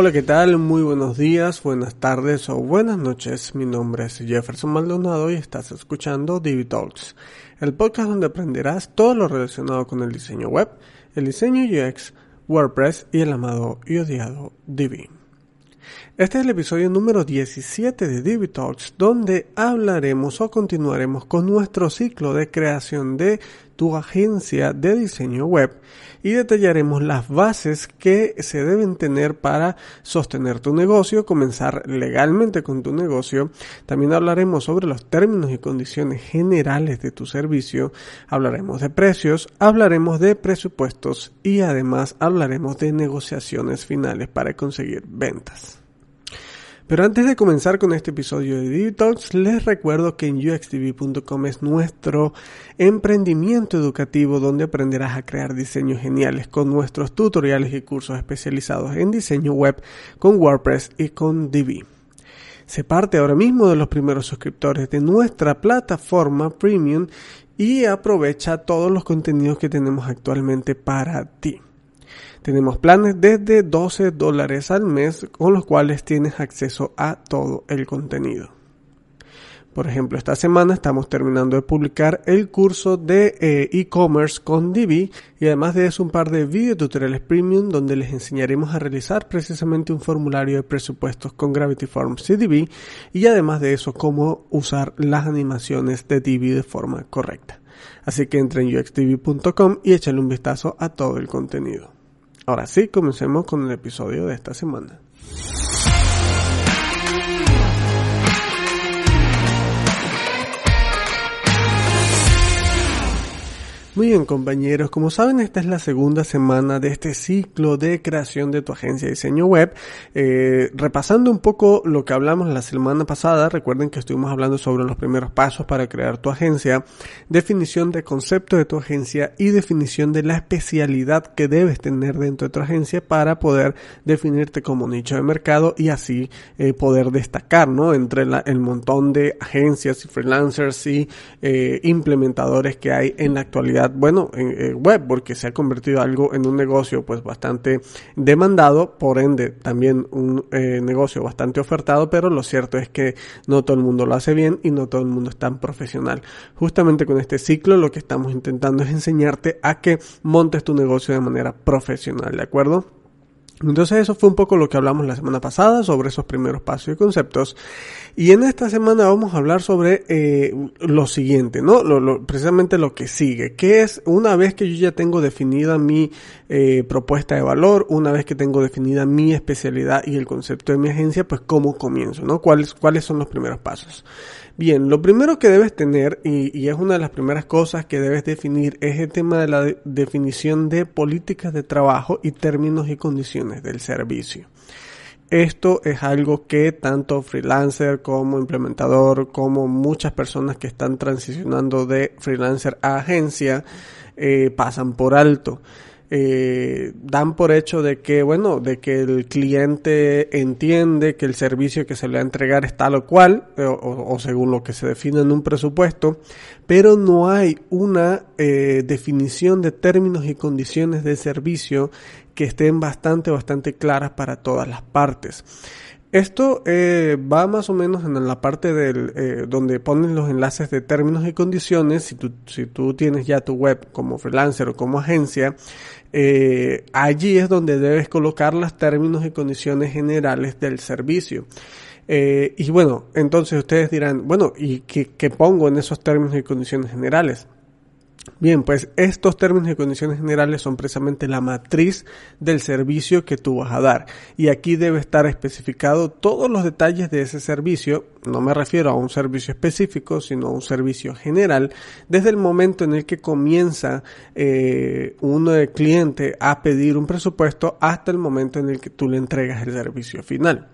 Hola, ¿qué tal? Muy buenos días, buenas tardes o buenas noches. Mi nombre es Jefferson Maldonado y estás escuchando Divi Talks, el podcast donde aprenderás todo lo relacionado con el diseño web, el diseño UX, WordPress y el amado y odiado Divi. Este es el episodio número 17 de Divi Talks, donde hablaremos o continuaremos con nuestro ciclo de creación de tu agencia de diseño web y detallaremos las bases que se deben tener para sostener tu negocio, comenzar legalmente con tu negocio. También hablaremos sobre los términos y condiciones generales de tu servicio, hablaremos de precios, hablaremos de presupuestos y además hablaremos de negociaciones finales para conseguir ventas. Pero antes de comenzar con este episodio de Digitalks, les recuerdo que en uxtv.com es nuestro emprendimiento educativo donde aprenderás a crear diseños geniales con nuestros tutoriales y cursos especializados en diseño web con WordPress y con Divi. Se parte ahora mismo de los primeros suscriptores de nuestra plataforma premium y aprovecha todos los contenidos que tenemos actualmente para ti. Tenemos planes desde 12 dólares al mes con los cuales tienes acceso a todo el contenido. Por ejemplo, esta semana estamos terminando de publicar el curso de eh, e-commerce con Divi y además de eso un par de video tutoriales premium donde les enseñaremos a realizar precisamente un formulario de presupuestos con Gravity Forms Divi y además de eso cómo usar las animaciones de Divi de forma correcta. Así que entre en uxtv.com y échale un vistazo a todo el contenido. Ahora sí, comencemos con el episodio de esta semana. Muy bien compañeros, como saben esta es la segunda semana de este ciclo de creación de tu agencia de diseño web. Eh, repasando un poco lo que hablamos la semana pasada, recuerden que estuvimos hablando sobre los primeros pasos para crear tu agencia, definición de concepto de tu agencia y definición de la especialidad que debes tener dentro de tu agencia para poder definirte como nicho de mercado y así eh, poder destacar ¿no? entre el montón de agencias y freelancers y eh, implementadores que hay en la actualidad bueno, en, web, porque se ha convertido algo en un negocio pues bastante demandado, por ende también un eh, negocio bastante ofertado, pero lo cierto es que no todo el mundo lo hace bien y no todo el mundo es tan profesional. Justamente con este ciclo lo que estamos intentando es enseñarte a que montes tu negocio de manera profesional, ¿de acuerdo? Entonces eso fue un poco lo que hablamos la semana pasada sobre esos primeros pasos y conceptos. Y en esta semana vamos a hablar sobre eh, lo siguiente, ¿no? Lo, lo, precisamente lo que sigue, que es una vez que yo ya tengo definida mi eh, propuesta de valor, una vez que tengo definida mi especialidad y el concepto de mi agencia, pues cómo comienzo, ¿no? ¿Cuáles, cuáles son los primeros pasos? Bien, lo primero que debes tener, y, es una de las primeras cosas que debes definir, es el tema de la de definición de políticas de trabajo y términos y condiciones del servicio. Esto es algo que tanto freelancer como implementador, como muchas personas que están transicionando de freelancer a agencia, eh, pasan por alto. Eh, dan por hecho de que, bueno, de que el cliente entiende que el servicio que se le va a entregar es tal o cual, o, o, según lo que se define en un presupuesto, pero no hay una eh, definición de términos y condiciones de servicio que estén bastante, bastante claras para todas las partes. Esto eh, va más o menos en la parte del eh, donde ponen los enlaces de términos y condiciones. Si tú, si tú tienes ya tu web como freelancer o como agencia, eh, allí es donde debes colocar los términos y condiciones generales del servicio. Eh, y bueno, entonces ustedes dirán, bueno, ¿y qué, qué pongo en esos términos y condiciones generales? Bien, pues estos términos y condiciones generales son precisamente la matriz del servicio que tú vas a dar. Y aquí debe estar especificado todos los detalles de ese servicio. No me refiero a un servicio específico, sino a un servicio general. Desde el momento en el que comienza eh, un eh, cliente a pedir un presupuesto hasta el momento en el que tú le entregas el servicio final.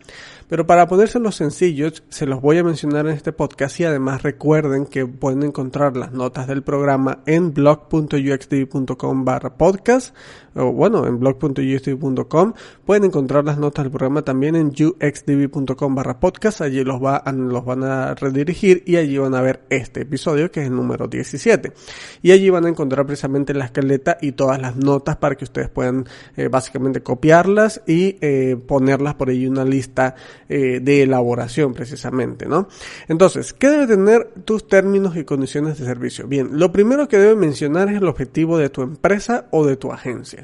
Pero para ponérselos sencillos, se los voy a mencionar en este podcast y además recuerden que pueden encontrar las notas del programa en blog.uxtv.com barra podcast o bueno, en blog.uxtv.com. Pueden encontrar las notas del programa también en uxtv.com barra podcast. Allí los, va, los van a redirigir y allí van a ver este episodio que es el número 17. Y allí van a encontrar precisamente la escaleta y todas las notas para que ustedes puedan eh, básicamente copiarlas y eh, ponerlas por ahí una lista eh, de elaboración precisamente, ¿no? Entonces, ¿qué debe tener tus términos y condiciones de servicio? Bien, lo primero que debe mencionar es el objetivo de tu empresa o de tu agencia.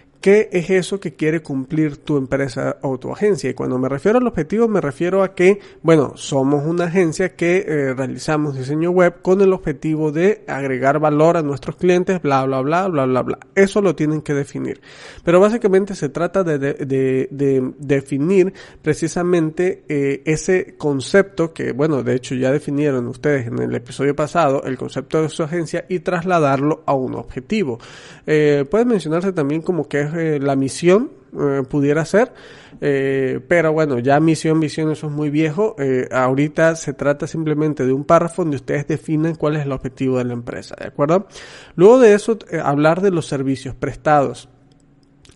¿Qué es eso que quiere cumplir tu empresa o tu agencia? Y cuando me refiero al objetivo, me refiero a que, bueno, somos una agencia que eh, realizamos diseño web con el objetivo de agregar valor a nuestros clientes, bla, bla, bla, bla, bla, bla. Eso lo tienen que definir. Pero básicamente se trata de, de, definir precisamente eh, ese concepto que, bueno, de hecho ya definieron ustedes en el episodio pasado, el concepto de su agencia y trasladarlo a un objetivo. Eh, puede mencionarse también como que es eh, la misión, eh, pudiera ser. Eh, pero bueno, ya misión, visión, eso es muy viejo. ahorita se trata simplemente de un párrafo donde ustedes definen cuál es el objetivo de la empresa, ¿de acuerdo? Luego de eso, hablar de los servicios prestados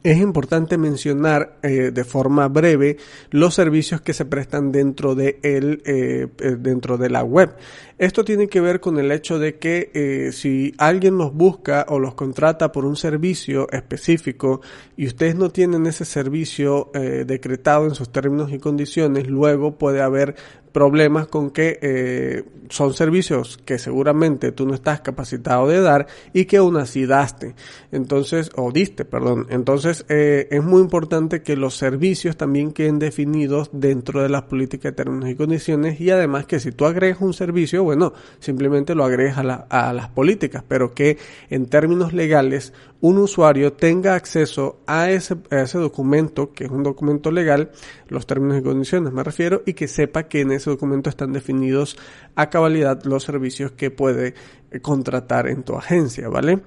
es importante mencionar eh, de forma breve los servicios que se prestan dentro de el, eh, eh, dentro de la web. Esto tiene que ver con el hecho de que si alguien los busca o los contrata por un servicio específico y ustedes no tienen ese servicio decretado en sus términos y condiciones, luego puede haber problemas con que eh, son servicios que seguramente tú no estás capacitado de dar y que aún así daste. Entonces, o diste, perdón. Entonces, eh, es muy importante que los servicios también queden definidos dentro de las políticas de términos y condiciones y además que si tú agregas un servicio, bueno, simplemente lo agregas a, a las políticas, pero que en términos legales un usuario tenga acceso a ese, documento, que es un documento legal, los términos y condiciones me refiero, y que sepa que en ese documento están definidos a cabalidad los servicios que puede contratar en tu agencia, ¿vale?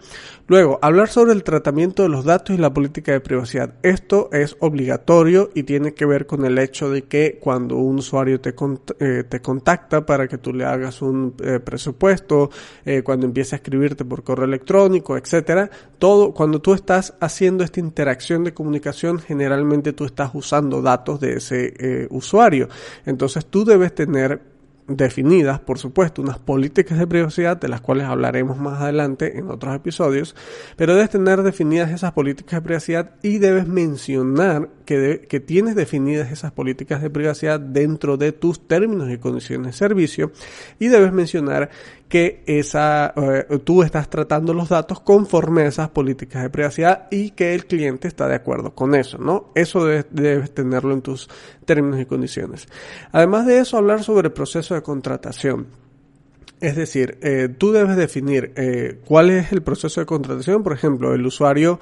Luego, hablar sobre el tratamiento de los datos y la política de privacidad. Esto es obligatorio y tiene que ver con el hecho de que cuando un usuario te, eh, te contacta para que tú le hagas un eh, presupuesto, cuando empieza a escribirte por correo electrónico, etcétera, todo, cuando tú estás haciendo esta interacción de comunicación, generalmente tú estás usando datos de ese usuario. Entonces tú debes tener definidas, por supuesto, unas políticas de privacidad de las cuales hablaremos más adelante en otros episodios, pero debes tener definidas esas políticas de privacidad y debes mencionar que, que tienes definidas esas políticas de privacidad dentro de tus términos y condiciones de servicio y debes mencionar que esa, eh, tú estás tratando los datos conforme a esas políticas de privacidad y que el cliente está de acuerdo con eso, ¿no? Eso debes, tenerlo en tus términos y condiciones. Además de eso, hablar sobre el proceso de contratación. Es decir, eh, tú debes definir eh, cuál es el proceso de contratación. Por ejemplo, el usuario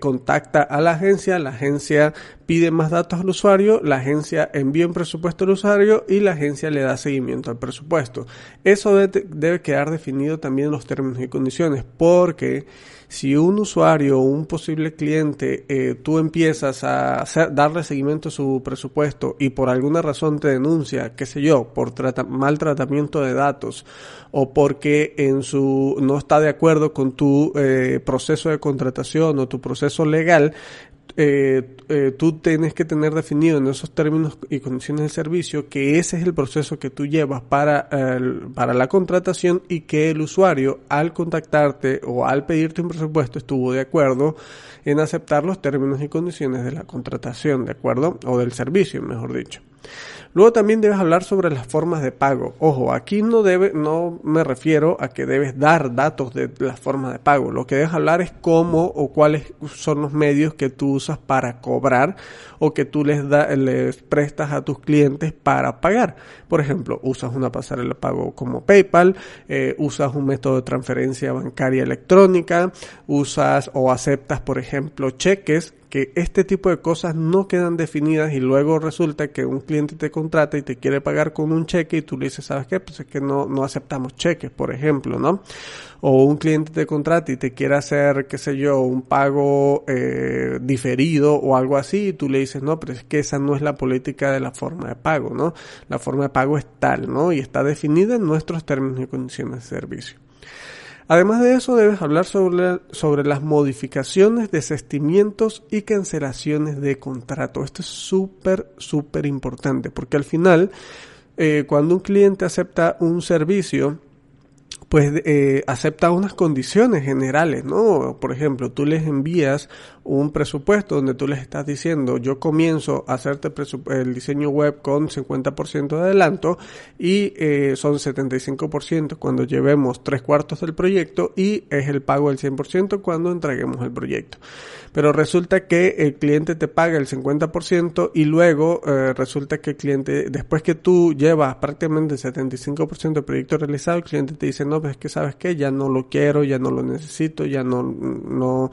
contacta a la agencia, la agencia pide más datos al usuario, la agencia envía un presupuesto al usuario y la agencia le da seguimiento al presupuesto. Eso debe, quedar definido también en los términos y condiciones porque si un usuario o un posible cliente eh, tú empiezas a darle seguimiento a su presupuesto y por alguna razón te denuncia, qué sé yo, por mal tratamiento de datos o porque en su no está de acuerdo con tu eh, proceso de contratación o tu proceso legal, eh, eh, tú tienes que tener definido en esos términos y condiciones de servicio que ese es el proceso que tú llevas para, para la contratación y que el usuario al contactarte o al pedirte un presupuesto estuvo de acuerdo en aceptar los términos y condiciones de la contratación, ¿de acuerdo? O del servicio, mejor dicho. Luego también debes hablar sobre las formas de pago. Ojo, aquí no debe, no me refiero a que debes dar datos de las formas de pago. Lo que debes hablar es cómo o cuáles son los medios que tú usas para cobrar o que tú les, les prestas a tus clientes para pagar. Por ejemplo, usas una pasarela de pago como PayPal, eh, usas un método de transferencia bancaria electrónica, usas o aceptas, por ejemplo, cheques que este tipo de cosas no quedan definidas y luego resulta que un cliente te contrata y te quiere pagar con un cheque y tú le dices, ¿sabes qué? Pues es que no, no aceptamos cheques, por ejemplo, ¿no? O un cliente te contrata y te quiere hacer, qué sé yo, un pago eh, diferido o algo así y tú le dices, no, pero es que esa no es la política de la forma de pago, ¿no? La forma de pago es tal, ¿no? Y está definida en nuestros términos y condiciones de servicio. Además de eso, debes hablar sobre, sobre las modificaciones, desestimientos y cancelaciones de contrato. Esto es súper, súper importante porque al final, eh, cuando un cliente acepta un servicio, pues eh, acepta unas condiciones generales, ¿no? Por ejemplo, tú les envías un presupuesto donde tú les estás diciendo, yo comienzo a hacerte el diseño web con 50% de adelanto y eh, son 75% cuando llevemos tres cuartos del proyecto y es el pago del 100% cuando entreguemos el proyecto. Pero resulta que el cliente te paga el 50% y luego eh, resulta que el cliente, después que tú llevas prácticamente el 75% del proyecto realizado, el cliente te dice, no, pues es que sabes que ya no lo quiero, ya no lo necesito, ya no, no,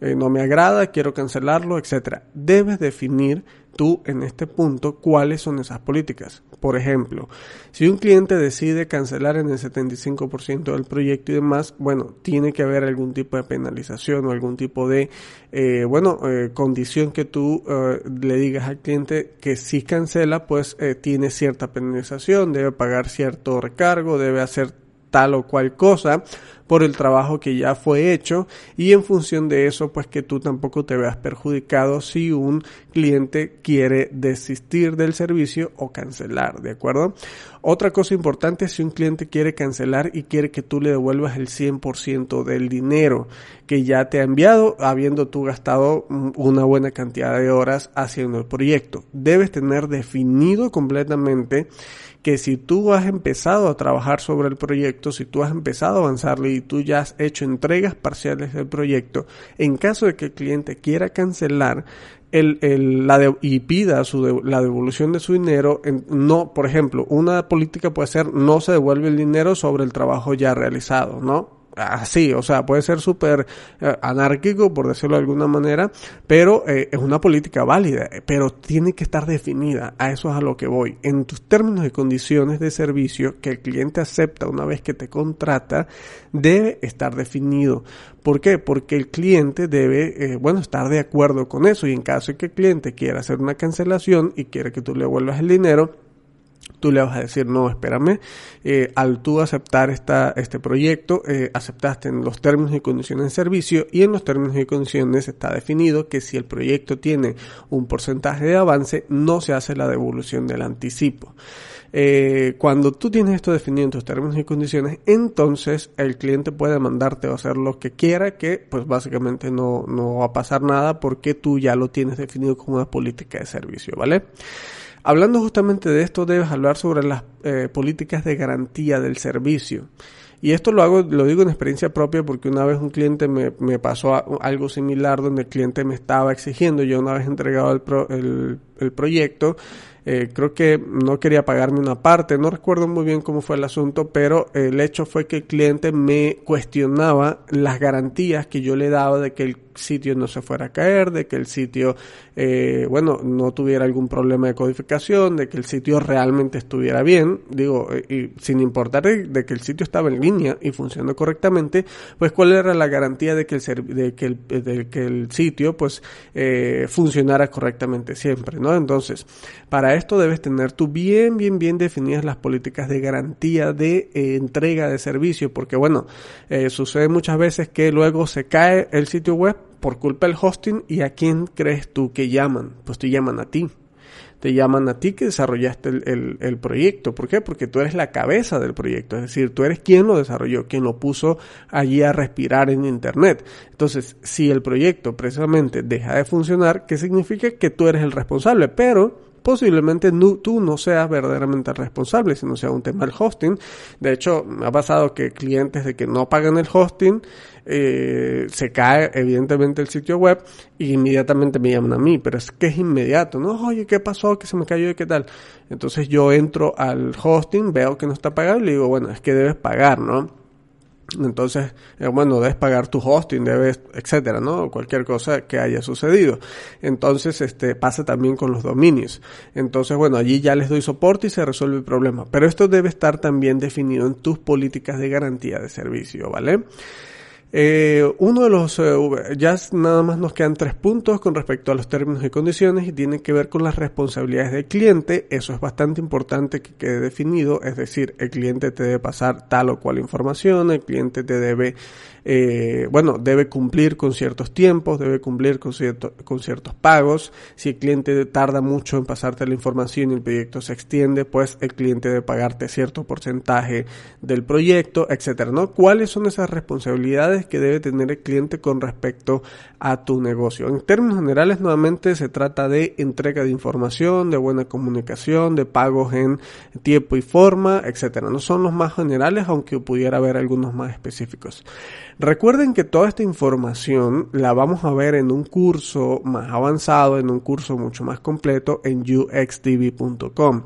eh, no me agrada, quiero cancelarlo, etcétera. Debes definir tú en este punto cuáles son esas políticas. Por ejemplo, si un cliente decide cancelar en el 75% del proyecto y demás, bueno, tiene que haber algún tipo de penalización o algún tipo de, eh, bueno, eh, condición que tú le digas al cliente que si cancela, pues tiene cierta penalización, debe pagar cierto recargo, debe hacer tal o cual cosa por el trabajo que ya fue hecho y en función de eso pues que tú tampoco te veas perjudicado si un cliente quiere desistir del servicio o cancelar, ¿de acuerdo? Otra cosa importante es si un cliente quiere cancelar y quiere que tú le devuelvas el 100% del dinero que ya te ha enviado habiendo tú gastado una buena cantidad de horas haciendo el proyecto. Debes tener definido completamente que si tú has empezado a trabajar sobre el proyecto, si tú has empezado a avanzarlo y tú ya has hecho entregas parciales del proyecto, en caso de que el cliente quiera cancelar, el, el, la y pida su la devolución de su dinero, no, por ejemplo, una política puede ser no se devuelve el dinero sobre el trabajo ya realizado, ¿no? Así, o sea, puede ser súper eh, anárquico, por decirlo de alguna manera, pero eh, es una política válida, pero tiene que estar definida, a eso es a lo que voy. En tus términos y condiciones de servicio que el cliente acepta una vez que te contrata, debe estar definido. ¿Por qué? Porque el cliente debe, eh, bueno, estar de acuerdo con eso y en caso de que el cliente quiera hacer una cancelación y quiere que tú le vuelvas el dinero, tú le vas a decir, no, espérame, eh, al tú aceptar esta, este proyecto, eh, aceptaste en los términos y condiciones de servicio y en los términos y condiciones está definido que si el proyecto tiene un porcentaje de avance, no se hace la devolución del anticipo. Eh, cuando tú tienes esto definido en tus términos y condiciones, entonces el cliente puede mandarte o hacer lo que quiera, que pues básicamente no, no va a pasar nada porque tú ya lo tienes definido como una política de servicio, ¿vale? Hablando justamente de esto, debes hablar sobre las eh, políticas de garantía del servicio. Y esto lo hago, lo digo en experiencia propia porque una vez un cliente me, me pasó algo similar donde el cliente me estaba exigiendo, yo una vez entregado el, el, el proyecto, eh, creo que no quería pagarme una parte, no recuerdo muy bien cómo fue el asunto, pero el hecho fue que el cliente me cuestionaba las garantías que yo le daba de que el sitio no se fuera a caer, de que el sitio, eh, bueno, no tuviera algún problema de codificación, de que el sitio realmente estuviera bien, digo, eh, y sin importar de, que el sitio estaba en línea y funcionando correctamente, pues cuál era la garantía de que el, de que el, de que el sitio, pues, eh, funcionara correctamente siempre, ¿no? Entonces, para esto debes tener tú bien, bien, bien definidas las políticas de garantía de entrega de servicio, porque bueno, sucede muchas veces que luego se cae el sitio web por culpa del hosting y a quién crees tú que llaman? Pues te llaman a ti. te llaman a ti que desarrollaste el, el, proyecto. ¿Por qué? Porque tú eres la cabeza del proyecto, es decir, tú eres quien lo desarrolló, quien lo puso allí a respirar en Internet. Entonces, si el proyecto precisamente deja de funcionar, ¿qué significa? Que tú eres el responsable, pero posiblemente tú no seas verdaderamente responsable, sino sea un tema del hosting. De hecho, me ha pasado que clientes de que no pagan el hosting, eh, se cae evidentemente el sitio web y inmediatamente me llaman a mí, pero es que es inmediato, ¿no? Oye, ¿qué pasó? ¿Qué se me cayó? ¿Y qué tal? Entonces yo entro al hosting, veo que no está pagado y le digo, bueno, es que debes pagar, ¿no? Entonces, eh, bueno, debes pagar tu hosting, debes, etcétera, ¿no? Cualquier cosa que haya sucedido. Entonces, este, pasa también con los dominios. Entonces, bueno, allí ya les doy soporte y se resuelve el problema. Pero esto debe estar también definido en tus políticas de garantía de servicio, ¿vale? Eh, uno de los, eh, ya nada más nos quedan tres puntos con respecto a los términos y condiciones y tiene que ver con las responsabilidades del cliente. Eso es bastante importante que quede definido, es decir, el cliente te debe pasar tal o cual información, el cliente te debe eh, bueno, debe cumplir con ciertos tiempos, debe cumplir con, con ciertos pagos. Si el cliente tarda mucho en pasarte la información y el proyecto se extiende, pues el cliente debe pagarte cierto porcentaje del proyecto, etcétera, ¿no? ¿Cuáles son esas responsabilidades que debe tener el cliente con respecto a tu negocio? En términos generales, nuevamente se trata de entrega de información, de buena comunicación, de pagos en tiempo y forma, etcétera. No son los más generales, aunque pudiera haber algunos más específicos. Recuerden que toda esta información la vamos a ver en un curso más avanzado, en un curso mucho más completo en uxtv.com.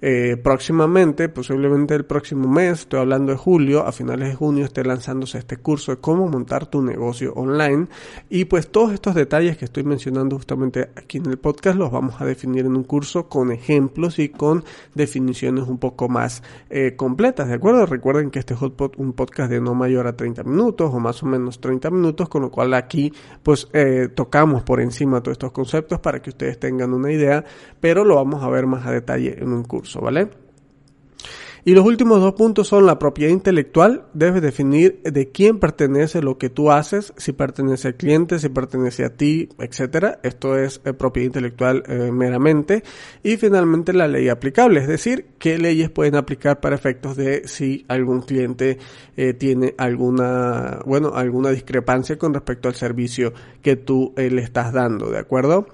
Eh, próximamente, posiblemente el próximo mes, estoy hablando de julio, a finales de junio esté lanzándose este curso de cómo montar tu negocio online y pues todos estos detalles que estoy mencionando justamente aquí en el podcast los vamos a definir en un curso con ejemplos y con definiciones un poco más eh, completas, ¿de acuerdo? Recuerden que este es un podcast de no mayor a 30 minutos o más o menos 30 minutos, con lo cual aquí pues eh, tocamos por encima todos estos conceptos para que ustedes tengan una idea, pero lo vamos a ver más a detalle en un curso. ¿vale? Y los últimos dos puntos son la propiedad intelectual. Debes definir de quién pertenece lo que tú haces, si pertenece al cliente, si pertenece a ti, etcétera. Esto es eh, propiedad intelectual eh, meramente. Y finalmente la ley aplicable, es decir, qué leyes pueden aplicar para efectos de si algún cliente eh, tiene alguna, bueno, alguna discrepancia con respecto al servicio que tú le estás dando, ¿de acuerdo?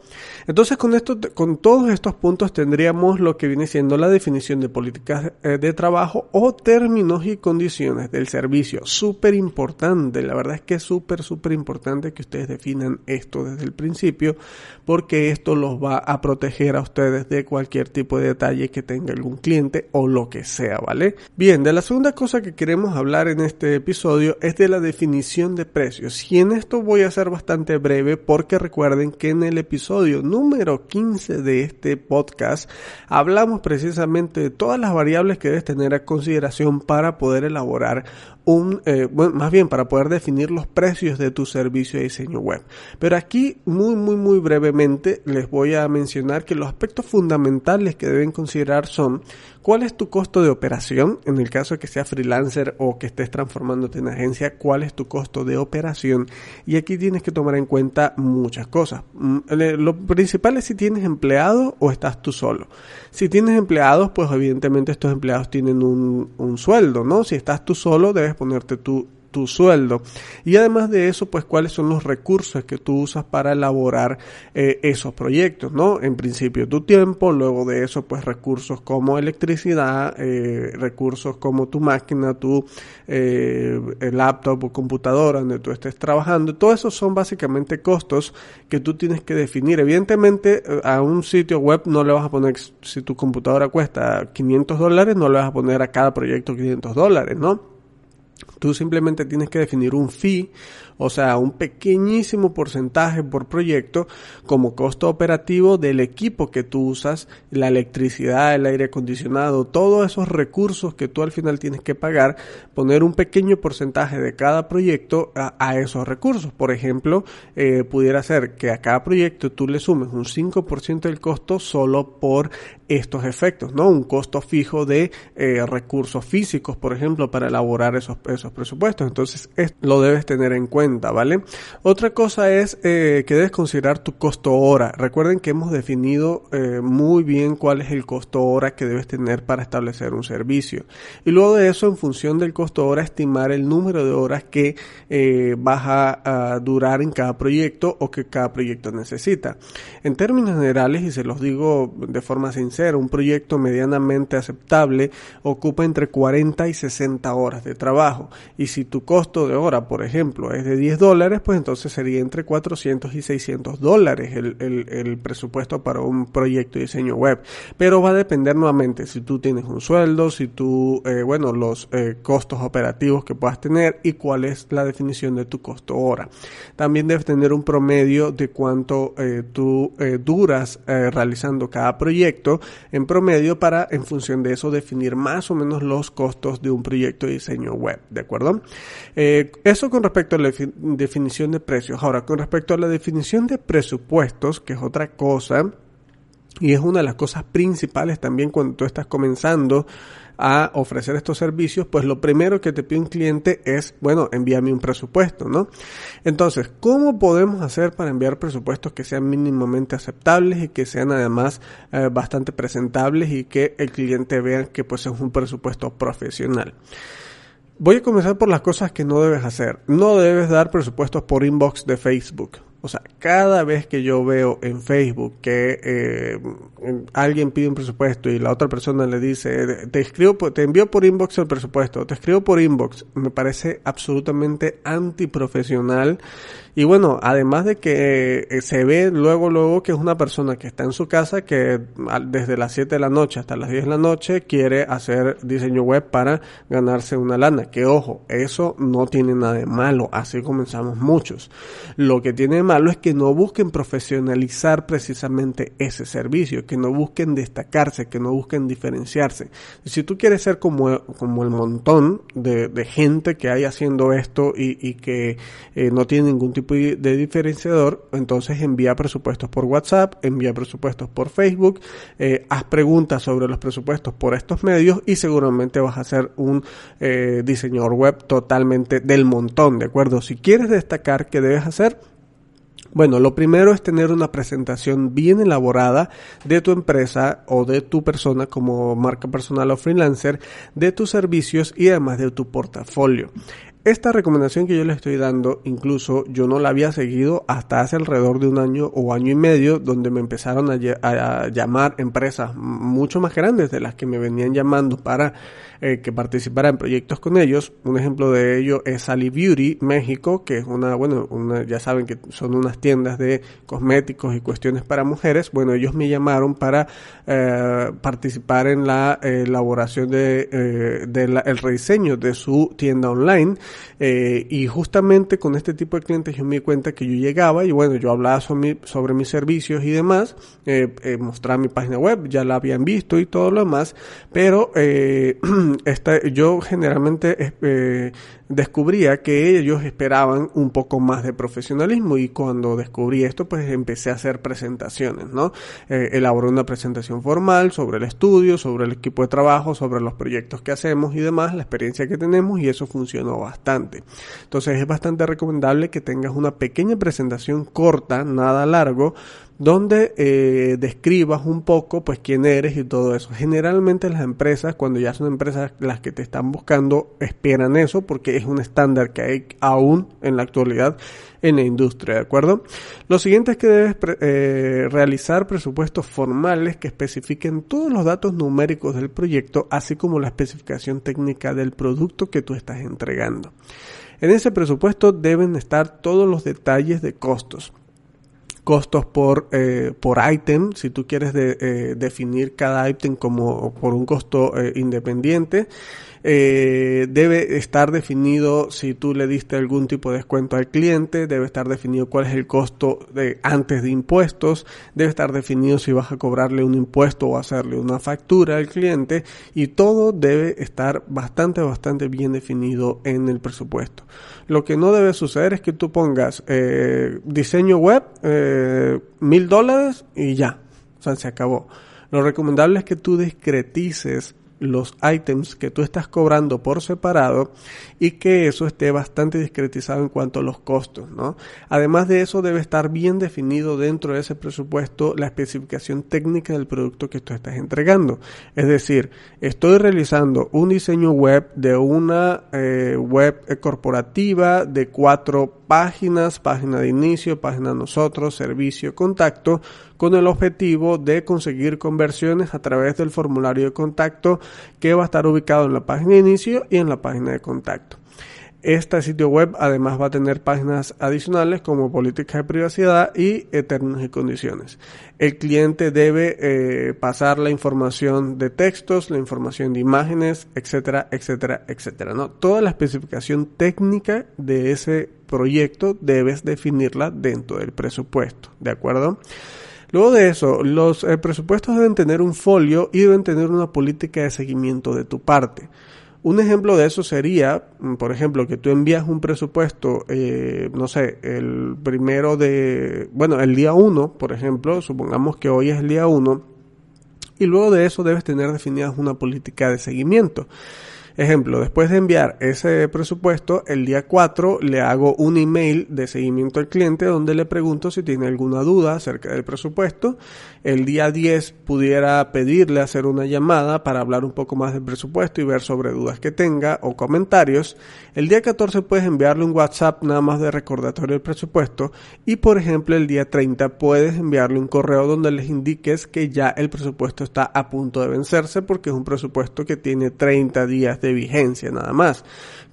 Entonces con esto, con todos estos puntos tendríamos lo que viene siendo la definición de políticas de trabajo o términos y condiciones del servicio. Súper importante, la verdad es que es súper, súper importante que ustedes definan esto desde el principio porque esto los va a proteger a ustedes de cualquier tipo de detalle que tenga algún cliente o lo que sea, ¿vale? Bien, de la segunda cosa que queremos hablar en este episodio es de la definición de precios y en esto voy a ser bastante breve porque recuerden que en el episodio número 15 de este podcast hablamos precisamente de todas las variables que debes tener a consideración para poder elaborar un, eh, bueno, más bien para poder definir los precios de tu servicio de diseño web. Pero aquí muy, muy, muy brevemente les voy a mencionar que los aspectos fundamentales que deben considerar son cuál es tu costo de operación, en el caso de que sea freelancer o que estés transformándote en agencia, cuál es tu costo de operación. Y aquí tienes que tomar en cuenta muchas cosas. Mm, lo principal es si tienes empleados o estás tú solo. Si tienes empleados, pues evidentemente estos empleados tienen un, un sueldo, ¿no? Si estás tú solo, debes ponerte tu, tu sueldo. Y además de eso, pues cuáles son los recursos que tú usas para elaborar eh, esos proyectos, ¿no? En principio tu tiempo, luego de eso, pues recursos como electricidad, eh, recursos como tu máquina, tu eh, laptop o computadora donde tú estés trabajando. Todo eso son básicamente costos que tú tienes que definir. Evidentemente, a un sitio web no le vas a poner, si tu computadora cuesta 500 dólares, no le vas a poner a cada proyecto 500 dólares, ¿no? Tú simplemente tienes que definir un fee o sea, un pequeñísimo porcentaje por proyecto como costo operativo del equipo que tú usas, la electricidad, el aire acondicionado, todos esos recursos que tú al final tienes que pagar, poner un pequeño porcentaje de cada proyecto a, esos recursos. Por ejemplo, eh, pudiera ser que a cada proyecto tú le sumes un 5% del costo solo por estos efectos, ¿no? Un costo fijo de eh, recursos físicos, por ejemplo, para elaborar esos, esos presupuestos. Entonces, lo debes tener en cuenta ¿vale? Otra cosa es eh, que debes considerar tu costo hora. Recuerden que hemos definido eh, muy bien cuál es el costo hora que debes tener para establecer un servicio. Y luego de eso, en función del costo hora, estimar el número de horas que eh, vas a, durar en cada proyecto o que cada proyecto necesita. En términos generales, y se los digo de forma sincera, un proyecto medianamente aceptable ocupa entre 40 y 60 horas de trabajo. Y si tu costo de hora, por ejemplo, es de 10 dólares, pues entonces sería entre 400 y 600 dólares el, el, presupuesto para un proyecto de diseño web. Pero va a depender nuevamente si tú tienes un sueldo, si tú, eh, bueno, los eh, costos operativos que puedas tener y cuál es la definición de tu costo hora. También debes tener un promedio de cuánto eh, tú duras realizando cada proyecto en promedio para, en función de eso, definir más o menos los costos de un proyecto de diseño web, ¿de acuerdo? Eso con respecto a la defi- definición de precios. Ahora, con respecto a la definición de presupuestos, que es otra cosa, y es una de las cosas principales también cuando tú estás comenzando a ofrecer estos servicios, pues lo primero que te pide un cliente es, bueno, envíame un presupuesto, ¿no? Entonces, ¿cómo podemos hacer para enviar presupuestos que sean mínimamente aceptables y que sean además eh, bastante presentables y que el cliente vea que pues es un presupuesto profesional? Voy a comenzar por las cosas que no debes hacer. No debes dar presupuestos por inbox de Facebook. O sea, cada vez que yo veo en Facebook que eh, alguien pide un presupuesto y la otra persona le dice, te escribo, te envío por inbox el presupuesto, te escribo por inbox, me parece absolutamente antiprofesional. Y bueno, además de que eh, se ve luego, luego que es una persona que está en su casa, que desde las 7 de la noche hasta las 10 de la noche quiere hacer diseño web para ganarse una lana. Que ojo, eso no tiene nada de malo, así comenzamos muchos. Lo que tiene malo es que no busquen profesionalizar precisamente ese servicio, que no busquen destacarse, que no busquen diferenciarse. Si tú quieres ser como, como el montón de, de gente que hay haciendo esto y, que eh, no tiene ningún tipo de de diferenciador, entonces envía presupuestos por WhatsApp, envía presupuestos por Facebook, eh, haz preguntas sobre los presupuestos por estos medios y seguramente vas a ser un eh, diseñador web totalmente del montón, ¿de acuerdo? Si quieres destacar, ¿qué debes hacer? Bueno, lo primero es tener una presentación bien elaborada de tu empresa o de tu persona como marca personal o freelancer, de tus servicios y además de tu portafolio. Esta recomendación que yo le estoy dando, incluso yo no la había seguido hasta hace alrededor de un año o año y medio, donde me empezaron a, llamar empresas mucho más grandes de las que me venían llamando para eh, que participara en proyectos con ellos. Un ejemplo de ello es Sally Beauty México, que es una, bueno, una, ya saben que son unas tiendas de cosméticos y cuestiones para mujeres. Bueno, ellos me llamaron para eh, participar en la elaboración de, eh, el rediseño de su tienda online. Eh, y justamente con este tipo de clientes yo me di cuenta que yo llegaba y bueno, yo hablaba sobre, mi- sobre mis servicios y demás, eh, eh, mostraba mi página web, ya la habían visto y todo lo demás, pero eh, esta, yo generalmente eh, descubría que ellos esperaban un poco más de profesionalismo y cuando descubrí esto pues empecé a hacer presentaciones, ¿no? Eh, elaboré una presentación formal sobre el estudio, sobre el equipo de trabajo, sobre los proyectos que hacemos y demás, la experiencia que tenemos y eso funcionó bastante. Entonces es bastante recomendable que tengas una pequeña presentación corta, nada largo, donde eh, describas un poco pues quién eres y todo eso. Generalmente las empresas, cuando ya son empresas las que te están buscando, esperan eso porque es un estándar que hay aún en la actualidad en la industria, ¿de acuerdo? Lo siguiente es que debes eh, realizar presupuestos formales que especifiquen todos los datos numéricos del proyecto, así como la especificación técnica del producto que tú estás entregando. En ese presupuesto deben estar todos los detalles de costos costos por, eh, por item, si tú quieres de, eh, definir cada item como por un costo eh, independiente, eh, debe estar definido si tú le diste algún tipo de descuento al cliente, debe estar definido cuál es el costo de, antes de impuestos, debe estar definido si vas a cobrarle un impuesto o hacerle una factura al cliente y todo debe estar bastante, bastante bien definido en el presupuesto. Lo que no debe suceder es que tú pongas eh, diseño web, eh, mil dólares y ya, o sea, se acabó. Lo recomendable es que tú discretices los items que tú estás cobrando por separado y que eso esté bastante discretizado en cuanto a los costos, ¿no? Además de eso debe estar bien definido dentro de ese presupuesto la especificación técnica del producto que tú estás entregando. Es decir, estoy realizando un diseño web de una eh, web corporativa de cuatro páginas, página de inicio, página nosotros, servicio, contacto, con el objetivo de conseguir conversiones a través del formulario de contacto que va a estar ubicado en la página de inicio y en la página de contacto. Este sitio web además va a tener páginas adicionales como políticas de privacidad y términos y condiciones. El cliente debe eh, pasar la información de textos, la información de imágenes, etcétera, etcétera, etcétera. ¿no? Toda la especificación técnica de ese proyecto debes definirla dentro del presupuesto, ¿de acuerdo? Luego de eso, los eh, presupuestos deben tener un folio y deben tener una política de seguimiento de tu parte. Un ejemplo de eso sería, mm, por ejemplo, que tú envías un presupuesto, eh, no sé, el primero de, bueno, el día 1, por ejemplo, supongamos que hoy es el día 1, y luego de eso debes tener definidas una política de seguimiento. Ejemplo, después de enviar ese presupuesto, el día 4 le hago un email de seguimiento al cliente donde le pregunto si tiene alguna duda acerca del presupuesto. El día 10 pudiera pedirle hacer una llamada para hablar un poco más del presupuesto y ver sobre dudas que tenga o comentarios. El día 14 puedes enviarle un WhatsApp nada más de recordatorio del presupuesto y por ejemplo el día 30 puedes enviarle un correo donde les indiques que ya el presupuesto está a punto de vencerse porque es un presupuesto que tiene 30 días de vigencia nada más.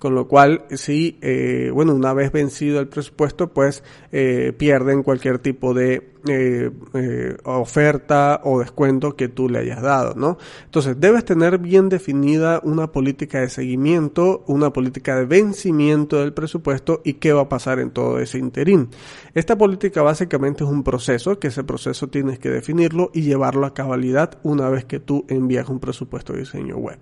Con lo cual, si, eh, bueno, una vez vencido el presupuesto, pues eh, pierden cualquier tipo de eh, oferta o descuento que tú le hayas dado, ¿no? Entonces, debes tener bien definida una política de seguimiento, una política de vencimiento del presupuesto y qué va a pasar en todo ese interín. Esta política básicamente es un proceso, que ese proceso tienes que definirlo y llevarlo a cabalidad una vez que tú envías un presupuesto de diseño web.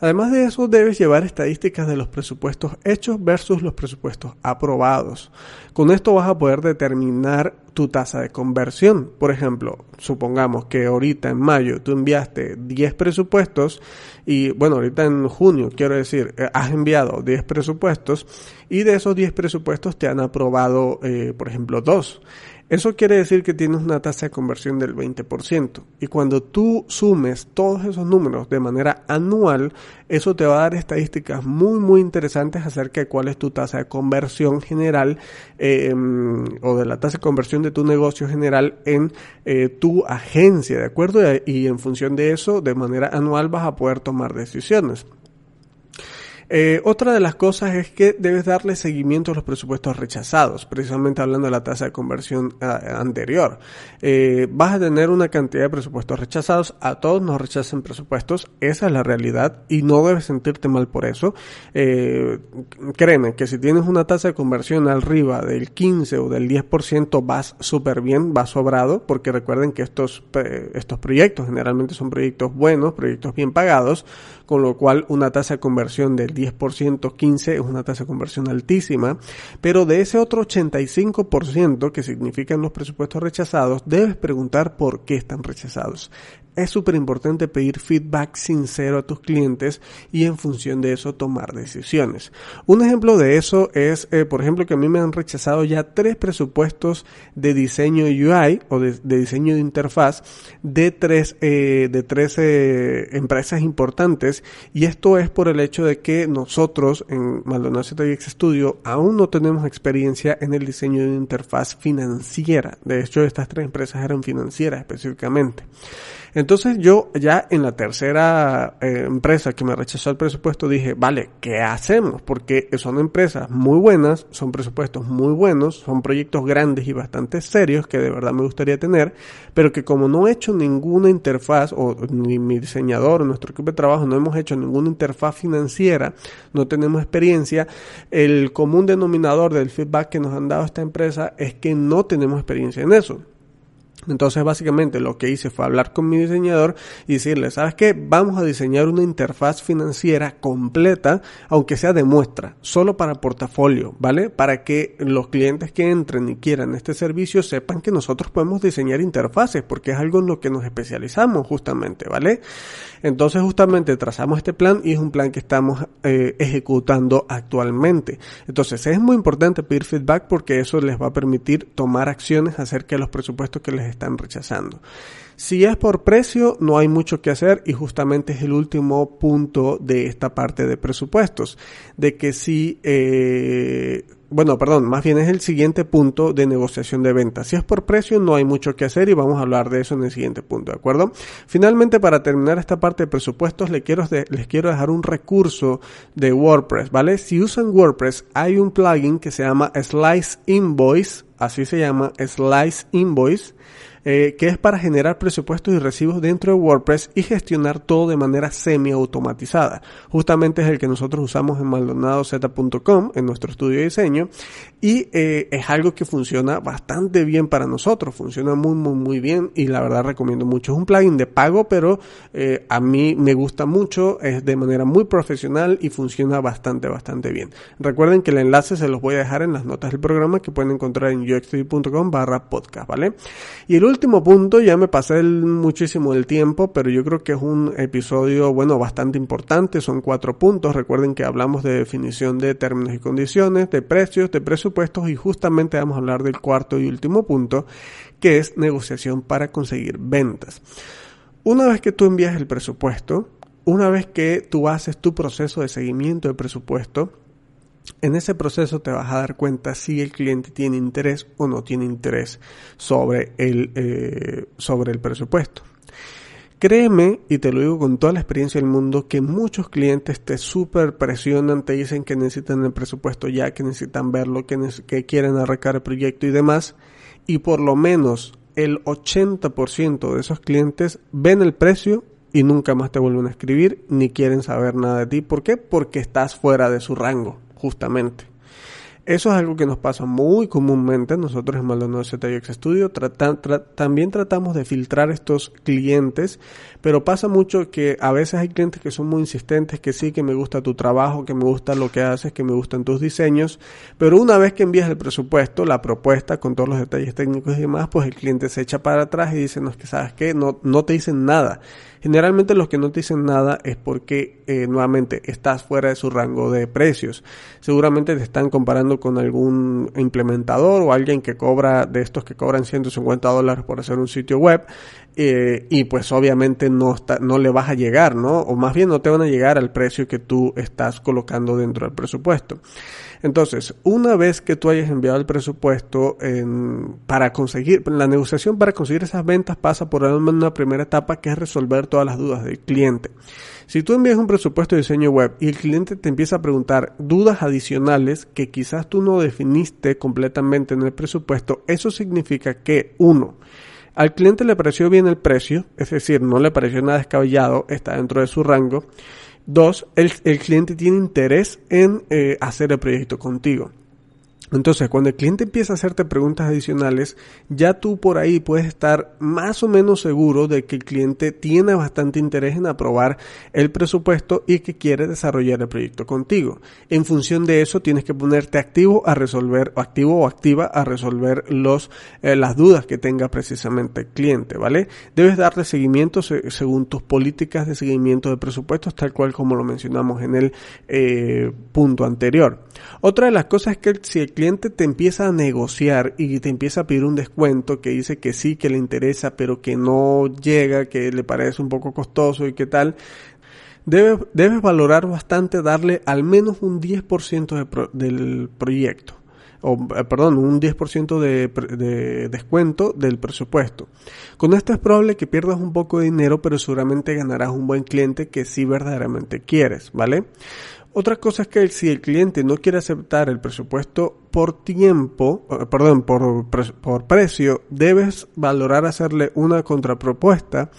Además de eso, debes llevar estadísticas de los presupuestos hechos versus los presupuestos aprobados. Con esto vas a poder determinar tu tasa de conversión. Por ejemplo, supongamos que ahorita en mayo tú enviaste 10 presupuestos y bueno, ahorita en junio, quiero decir, eh, has enviado 10 presupuestos y de esos 10 presupuestos te han aprobado, eh, por ejemplo, 2. Eso quiere decir que tienes una tasa de conversión del 20%. Y cuando tú sumes todos esos números de manera anual, eso te va a dar estadísticas muy, muy interesantes acerca de cuál es tu tasa de conversión general em, o de la tasa de conversión de tu negocio general en eh, tu agencia, ¿de acuerdo? Y en función de eso, de manera anual vas a poder tomar decisiones. Eh, otra de las cosas es que debes darle seguimiento a los presupuestos rechazados, precisamente hablando de la tasa de conversión ah, anterior. Eh, vas a tener una cantidad de presupuestos rechazados, a todos nos rechazan presupuestos, esa es la realidad y no debes sentirte mal por eso. Eh, créeme que si tienes una tasa de conversión arriba del 15 o del 10% vas súper bien, vas sobrado, porque recuerden que estos, estos proyectos generalmente son proyectos buenos, proyectos bien pagados, con lo cual una tasa de conversión del 10%, 15 es una tasa de conversión altísima, pero de ese otro 85% que significan los presupuestos rechazados, debes preguntar por qué están rechazados es súper importante pedir feedback sincero a tus clientes y en función de eso tomar decisiones. Un ejemplo de eso es, eh, por ejemplo, que a mí me han rechazado ya tres presupuestos de diseño UI o de, diseño de interfaz de tres, eh, de tres eh, empresas importantes y esto es por el hecho de que nosotros en Maldonado ZX Studio aún no tenemos experiencia en el diseño de interfaz financiera. De hecho, estas tres empresas eran financieras específicamente. Entonces yo ya en la tercera eh, empresa que me rechazó el presupuesto dije, vale, ¿qué hacemos? Porque son empresas muy buenas, son presupuestos muy buenos, son proyectos grandes y bastante serios que de verdad me gustaría tener, pero que como no he hecho ninguna interfaz, o ni mi diseñador o nuestro equipo de trabajo no hemos hecho ninguna interfaz financiera, no tenemos experiencia, el común denominador del feedback que nos han dado esta empresa es que no tenemos experiencia en eso. Entonces básicamente lo que hice fue hablar con mi diseñador y decirle, ¿sabes qué? Vamos a diseñar una interfaz financiera completa, aunque sea de muestra, solo para portafolio, ¿vale? Para que los clientes que entren y quieran este servicio sepan que nosotros podemos diseñar interfaces, porque es algo en lo que nos especializamos justamente, ¿vale? Entonces justamente trazamos este plan y es un plan que estamos eh, ejecutando actualmente. Entonces es muy importante pedir feedback porque eso les va a permitir tomar acciones acerca de los presupuestos que les están rechazando. Si es por precio, no hay mucho que hacer y justamente es el último punto de esta parte de presupuestos. De que si, eh, bueno, perdón, más bien es el siguiente punto de negociación de ventas. Si es por precio, no hay mucho que hacer y vamos a hablar de eso en el siguiente punto, ¿de acuerdo? Finalmente, para terminar esta parte de presupuestos, les quiero, les quiero dejar un recurso de WordPress, ¿vale? Si usan WordPress, hay un plugin que se llama Slice Invoice, así se llama Slice Invoice eh, que es para generar presupuestos y recibos dentro de WordPress y gestionar todo de manera semi-automatizada. Justamente es el que nosotros usamos en maldonadozeta.com, en nuestro estudio de diseño, y eh, es algo que funciona bastante bien para nosotros, funciona muy, muy, muy bien y la verdad recomiendo mucho. Es un plugin de pago, pero eh, a mí me gusta mucho, es de manera muy profesional y funciona bastante, bastante bien. Recuerden que el enlace se los voy a dejar en las notas del programa que pueden encontrar en yoextudio.com barra podcast, ¿vale? Y el punto, ya me pasé muchísimo el tiempo, pero yo creo que es un episodio, bueno, bastante importante. Son cuatro puntos. Recuerden que hablamos de definición de términos y condiciones, de precios, de presupuestos y justamente vamos a hablar del cuarto y último punto, que es negociación para conseguir ventas. Una vez que tú envías el presupuesto, una vez que tú haces tu proceso de seguimiento de presupuesto, en ese proceso te vas a dar cuenta si el cliente tiene interés o no tiene interés sobre el, eh, sobre el presupuesto. Créeme, y te lo digo con toda la experiencia del mundo, que muchos clientes te super presionan, te dicen que necesitan el presupuesto ya, que necesitan verlo, que, que quieren arrancar el proyecto y demás, y por lo menos el 80% de esos clientes ven el precio y nunca más te vuelven a escribir ni quieren saber nada de ti. ¿Por qué? Porque estás fuera de su rango justamente. Eso es algo que nos pasa muy comúnmente. Nosotros en Maldonado ZX Studio también tratamos de filtrar estos clientes, pero pasa mucho que a veces hay clientes que son muy insistentes, que sí, que me gusta tu trabajo, que me gusta lo que haces, que me gustan tus diseños, pero una vez que envías el presupuesto, la propuesta con todos los detalles técnicos y demás, pues el cliente se echa para atrás y dice, no, es que sabes qué, no, no te dicen nada. Generalmente los que no te dicen nada es porque eh, nuevamente estás fuera de su rango de precios. Seguramente te están comparando con algún implementador o alguien que cobra de estos que cobran 150 dólares por hacer un sitio web eh, y pues obviamente no, está, no le vas a llegar, ¿no? O más bien no te van a llegar al precio que tú estás colocando dentro del presupuesto. Entonces, una vez que tú hayas enviado el presupuesto para conseguir, la negociación para conseguir esas ventas pasa por una primera etapa que es resolver todas las dudas del cliente. Si tú envías un presupuesto de diseño web y el cliente te empieza a preguntar dudas adicionales que quizás tú no definiste completamente en el presupuesto, eso significa que uno, al cliente le pareció bien el precio, es decir, no le pareció nada descabellado, está dentro de su rango. Dos, el, cliente tiene interés en eh, hacer el proyecto contigo. Entonces, cuando el cliente empieza a hacerte preguntas adicionales, ya tú por ahí puedes estar más o menos seguro de que el cliente tiene bastante interés en aprobar el presupuesto y que quiere desarrollar el proyecto contigo. En función de eso, tienes que ponerte activo a resolver, o activo o activa a resolver los, eh, las dudas que tenga precisamente el cliente, ¿vale? Debes darle seguimiento según tus políticas de seguimiento de presupuestos, tal cual como lo mencionamos en el eh, punto anterior. Otra de las cosas es que si el cliente te empieza a negociar y te empieza a pedir un descuento que dice que sí, que le interesa, pero que no llega, que le parece un poco costoso y qué tal, debes, valorar bastante darle al menos un 10% del proyecto o eh, perdón, un 10% de, de, descuento del presupuesto. Con esto es probable que pierdas un poco de dinero, pero seguramente ganarás un buen cliente que sí verdaderamente quieres, ¿vale? Otra cosa es que si el cliente no quiere aceptar el presupuesto por tiempo, eh, perdón, por, por precio, debes valorar hacerle una contrapropuesta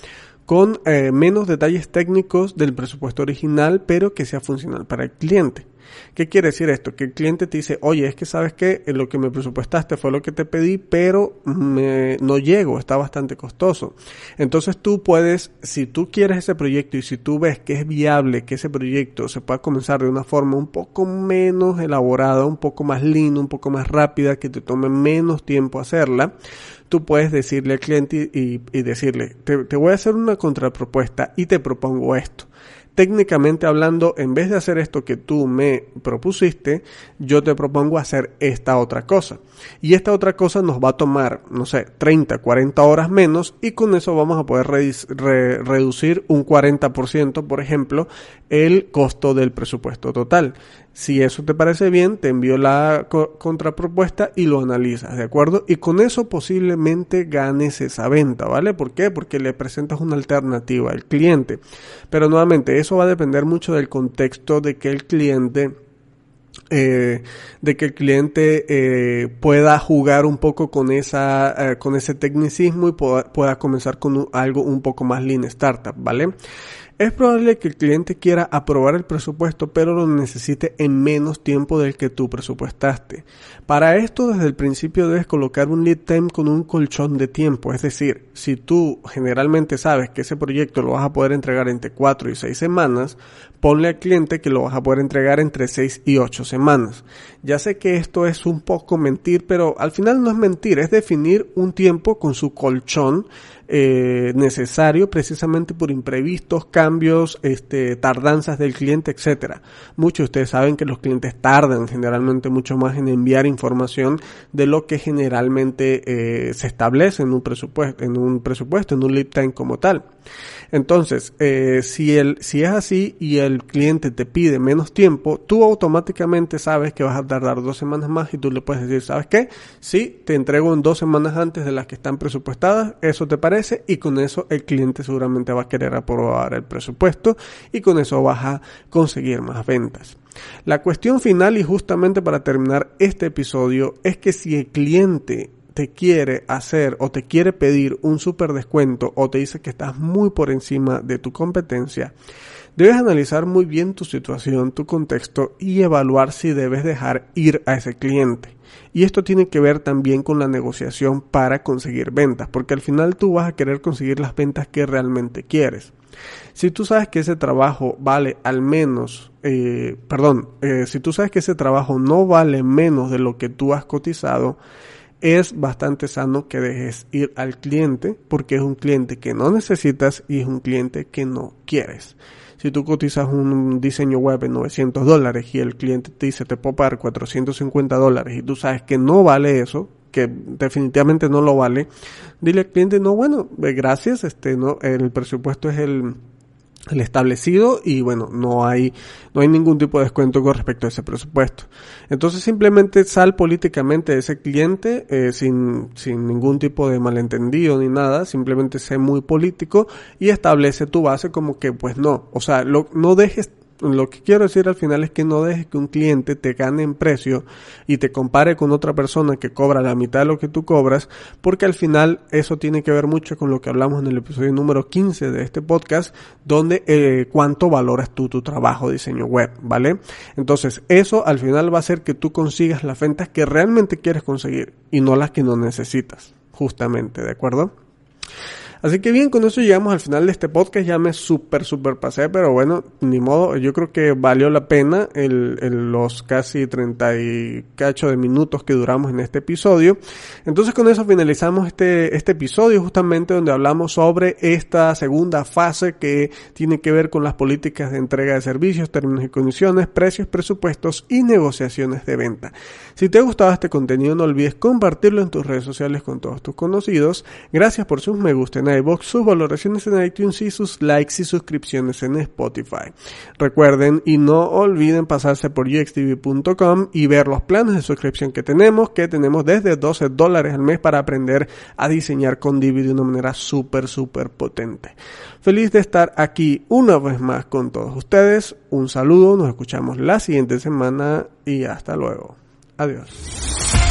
con eh, menos detalles técnicos del presupuesto original, pero que sea funcional para el cliente. ¿Qué quiere decir esto? Que el cliente te dice, oye, es que sabes que lo que me presupuestaste fue lo que te pedí, pero me, no llego, está bastante costoso. Entonces tú puedes, si tú quieres ese proyecto y si tú ves que es viable que ese proyecto se pueda comenzar de una forma un poco menos elaborada, un poco más linda, un poco más rápida, que te tome menos tiempo hacerla, tú puedes decirle al cliente y, decirle, te voy a hacer una contrapropuesta y te propongo esto técnicamente hablando, en vez de hacer esto que tú me propusiste, yo te propongo hacer esta otra cosa. Y esta otra cosa nos va a tomar, no sé, 30, 40 horas menos y con eso vamos a poder reducir un 40%, por ejemplo, el costo del presupuesto total. Si eso te parece bien, te envío la contrapropuesta y lo analizas, ¿de acuerdo? Y con eso posiblemente ganes esa venta, ¿vale? ¿Por qué? Porque le presentas una alternativa al cliente. Pero nuevamente, eso va a depender mucho del contexto de que el cliente... Eh, de que el cliente eh, pueda jugar un poco con esa eh, con ese tecnicismo y pueda, pueda comenzar con algo un poco más lean startup, ¿vale? Es probable que el cliente quiera aprobar el presupuesto, pero lo necesite en menos tiempo del que tú presupuestaste. Para esto, desde el principio debes colocar un lead time con un colchón de tiempo. Es decir, si tú generalmente sabes que ese proyecto lo vas a poder entregar entre 4 y 6 semanas, ponle al cliente que lo vas a poder entregar entre 6 y 8 semanas. Ya sé que esto es un poco mentir, pero al final no es mentir, es definir un tiempo con su colchón eh, necesario precisamente por imprevistos, cambios, este, tardanzas del cliente, etcétera. Muchos de ustedes saben que los clientes tardan generalmente mucho más en enviar información de lo que generalmente eh, se establece en un presupuesto, en un presupuesto, en un lead time como tal. Entonces, eh, si, el, si es así y el cliente te pide menos tiempo, tú automáticamente sabes que vas a tardar dos semanas más y tú le puedes decir, ¿sabes qué? Sí, te entrego en dos semanas antes de las que están presupuestadas, eso te parece, y con eso el cliente seguramente va a querer aprobar el presupuesto y con eso vas a conseguir más ventas. La cuestión final y justamente para terminar este episodio es que si el cliente te quiere hacer o te quiere pedir un super descuento o te dice que estás muy por encima de tu competencia, debes analizar muy bien tu situación, tu contexto y evaluar si debes dejar ir a ese cliente. Y esto tiene que ver también con la negociación para conseguir ventas, porque al final tú vas a querer conseguir las ventas que realmente quieres. Si tú sabes que ese trabajo vale al menos, eh, perdón, eh, si tú sabes que ese trabajo no vale menos de lo que tú has cotizado, es bastante sano que dejes ir al cliente porque es un cliente que no necesitas y es un cliente que no quieres. Si tú cotizas un diseño web en 900 dólares y el cliente te dice te puedo pagar 450 dólares y tú sabes que no vale eso, que definitivamente no lo vale, dile al cliente no, bueno, gracias, este no, el presupuesto es el el establecido y bueno, no hay, no hay ningún tipo de descuento con respecto a ese presupuesto. Entonces simplemente sal políticamente de ese cliente eh, sin, sin ningún tipo de malentendido ni nada, simplemente sé muy político y establece tu base como que pues no, o sea, lo, no dejes lo que quiero decir al final es que no dejes que un cliente te gane en precio y te compare con otra persona que cobra la mitad de lo que tú cobras, porque al final eso tiene que ver mucho con lo que hablamos en el episodio número 15 de este podcast, donde eh, cuánto valoras tú tu trabajo diseño web, ¿vale? Entonces, eso al final va a hacer que tú consigas las ventas que realmente quieres conseguir y no las que no necesitas, justamente, ¿de acuerdo? Así que bien, con eso llegamos al final de este podcast. Ya me súper, súper pasé, pero bueno, ni modo. Yo creo que valió la pena los casi 30 y cacho de minutos que duramos en este episodio. Entonces con eso finalizamos este, este episodio justamente donde hablamos sobre esta segunda fase que tiene que ver con las políticas de entrega de servicios, términos y condiciones, precios, presupuestos y negociaciones de venta. Si te ha gustado este contenido, no olvides compartirlo en tus redes sociales con todos tus conocidos. Gracias por sus me gusta sus valoraciones en iTunes y sus likes y suscripciones en Spotify. Recuerden y no olviden pasarse por gxtv.com y ver los planes de suscripción que tenemos, que tenemos desde 12 dólares al mes para aprender a diseñar con Divi de una manera súper, súper potente. Feliz de estar aquí una vez más con todos ustedes. Un saludo, nos escuchamos la siguiente semana y hasta luego. Adiós.